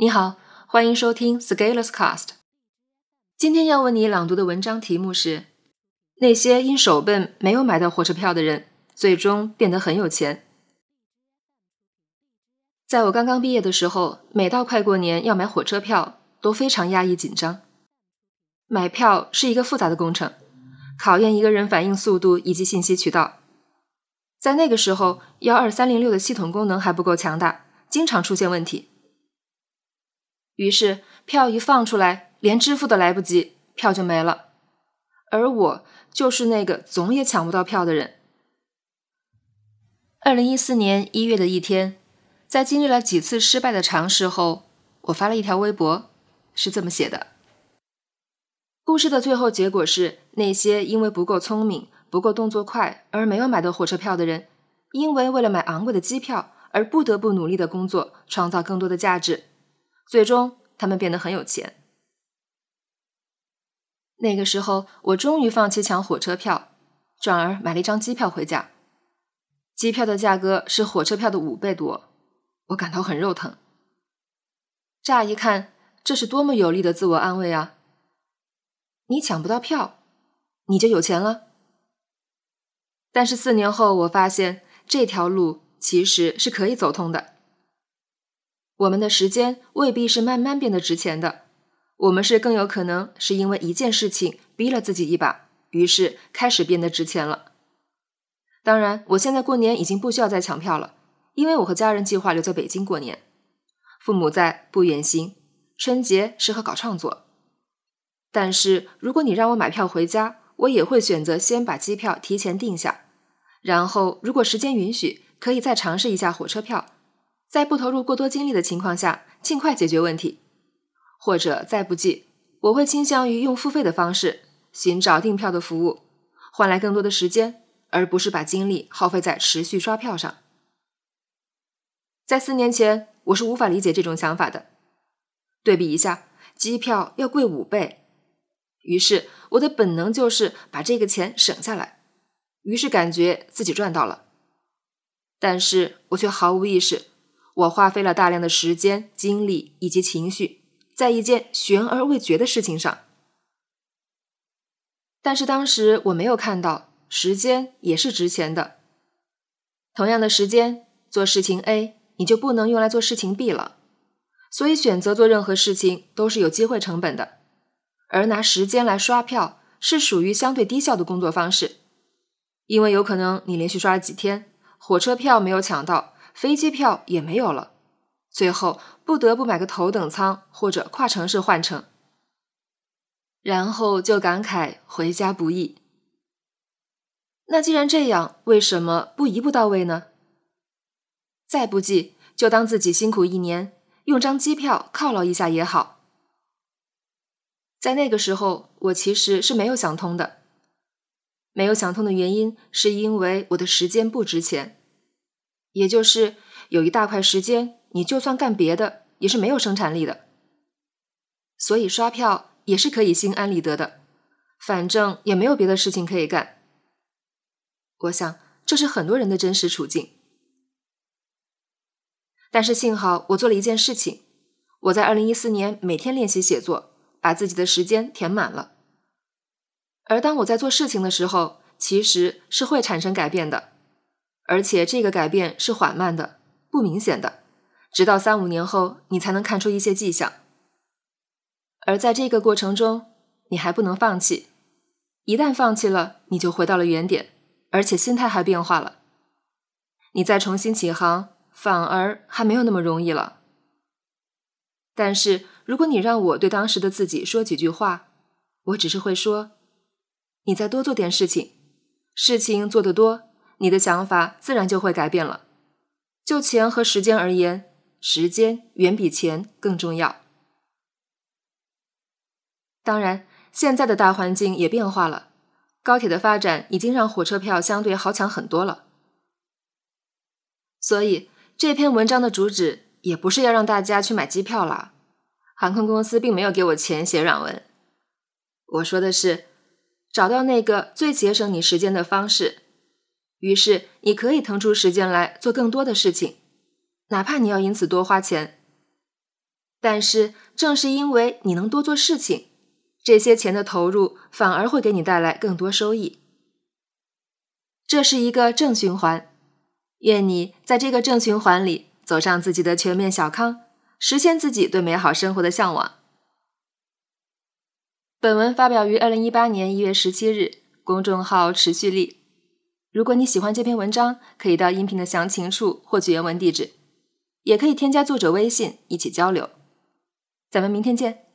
你好，欢迎收听 Scalers Cast。今天要为你朗读的文章题目是：那些因手笨没有买到火车票的人，最终变得很有钱。在我刚刚毕业的时候，每到快过年要买火车票，都非常压抑紧张。买票是一个复杂的工程，考验一个人反应速度以及信息渠道。在那个时候，幺二三零六的系统功能还不够强大，经常出现问题。于是票一放出来，连支付都来不及，票就没了。而我就是那个总也抢不到票的人。二零一四年一月的一天，在经历了几次失败的尝试后，我发了一条微博，是这么写的：故事的最后结果是，那些因为不够聪明、不够动作快而没有买到火车票的人，因为为了买昂贵的机票而不得不努力的工作，创造更多的价值。最终，他们变得很有钱。那个时候，我终于放弃抢火车票，转而买了一张机票回家。机票的价格是火车票的五倍多，我感到很肉疼。乍一看，这是多么有力的自我安慰啊！你抢不到票，你就有钱了。但是四年后，我发现这条路其实是可以走通的。我们的时间未必是慢慢变得值钱的，我们是更有可能是因为一件事情逼了自己一把，于是开始变得值钱了。当然，我现在过年已经不需要再抢票了，因为我和家人计划留在北京过年，父母在，不远行，春节适合搞创作。但是如果你让我买票回家，我也会选择先把机票提前订下，然后如果时间允许，可以再尝试一下火车票。在不投入过多精力的情况下，尽快解决问题，或者再不济，我会倾向于用付费的方式寻找订票的服务，换来更多的时间，而不是把精力耗费在持续刷票上。在四年前，我是无法理解这种想法的。对比一下，机票要贵五倍，于是我的本能就是把这个钱省下来，于是感觉自己赚到了，但是我却毫无意识。我花费了大量的时间、精力以及情绪，在一件悬而未决的事情上。但是当时我没有看到，时间也是值钱的。同样的时间做事情 A，你就不能用来做事情 B 了。所以选择做任何事情都是有机会成本的，而拿时间来刷票是属于相对低效的工作方式，因为有可能你连续刷了几天，火车票没有抢到。飞机票也没有了，最后不得不买个头等舱或者跨城市换乘，然后就感慨回家不易。那既然这样，为什么不一步到位呢？再不济，就当自己辛苦一年，用张机票犒劳一下也好。在那个时候，我其实是没有想通的。没有想通的原因，是因为我的时间不值钱。也就是有一大块时间，你就算干别的也是没有生产力的，所以刷票也是可以心安理得的，反正也没有别的事情可以干。我想这是很多人的真实处境。但是幸好我做了一件事情，我在二零一四年每天练习写作，把自己的时间填满了。而当我在做事情的时候，其实是会产生改变的。而且这个改变是缓慢的、不明显的，直到三五年后，你才能看出一些迹象。而在这个过程中，你还不能放弃。一旦放弃了，你就回到了原点，而且心态还变化了。你再重新起航，反而还没有那么容易了。但是，如果你让我对当时的自己说几句话，我只是会说：你再多做点事情，事情做得多。你的想法自然就会改变了。就钱和时间而言，时间远比钱更重要。当然，现在的大环境也变化了，高铁的发展已经让火车票相对好抢很多了。所以这篇文章的主旨也不是要让大家去买机票了。航空公司并没有给我钱写软文。我说的是，找到那个最节省你时间的方式。于是，你可以腾出时间来做更多的事情，哪怕你要因此多花钱。但是正是因为你能多做事情，这些钱的投入反而会给你带来更多收益。这是一个正循环，愿你在这个正循环里走上自己的全面小康，实现自己对美好生活的向往。本文发表于二零一八年一月十七日，公众号持续力。如果你喜欢这篇文章，可以到音频的详情处获取原文地址，也可以添加作者微信一起交流。咱们明天见。